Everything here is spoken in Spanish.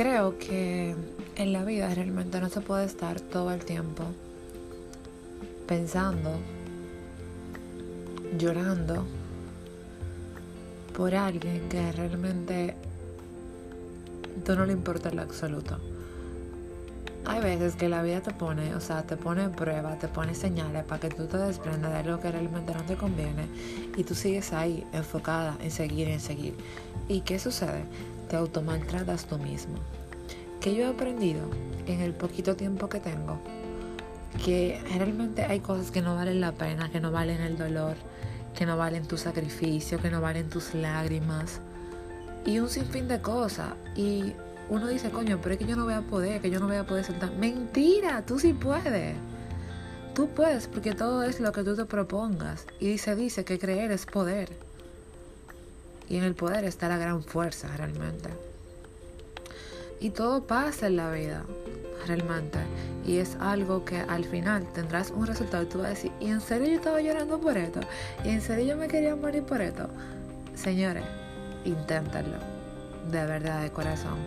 creo que en la vida realmente no se puede estar todo el tiempo pensando, llorando por alguien que realmente tú no le importa en lo absoluto. Hay veces que la vida te pone, o sea, te pone prueba, te pone señales para que tú te desprendas de algo que realmente no te conviene y tú sigues ahí enfocada en seguir en seguir. ¿Y qué sucede? Te automaltratas tú mismo. Que yo he aprendido en el poquito tiempo que tengo que realmente hay cosas que no valen la pena, que no valen el dolor, que no valen tu sacrificio, que no valen tus lágrimas y un sinfín de cosas. Y uno dice, coño, pero es que yo no voy a poder, que yo no voy a poder soltar. Mentira, tú sí puedes. Tú puedes porque todo es lo que tú te propongas. Y se dice que creer es poder. Y en el poder está la gran fuerza realmente. Y todo pasa en la vida, realmente. Y es algo que al final tendrás un resultado y tú vas a decir, ¿y en serio yo estaba llorando por esto? ¿Y en serio yo me quería morir por esto? Señores, inténtenlo. De verdad, de corazón.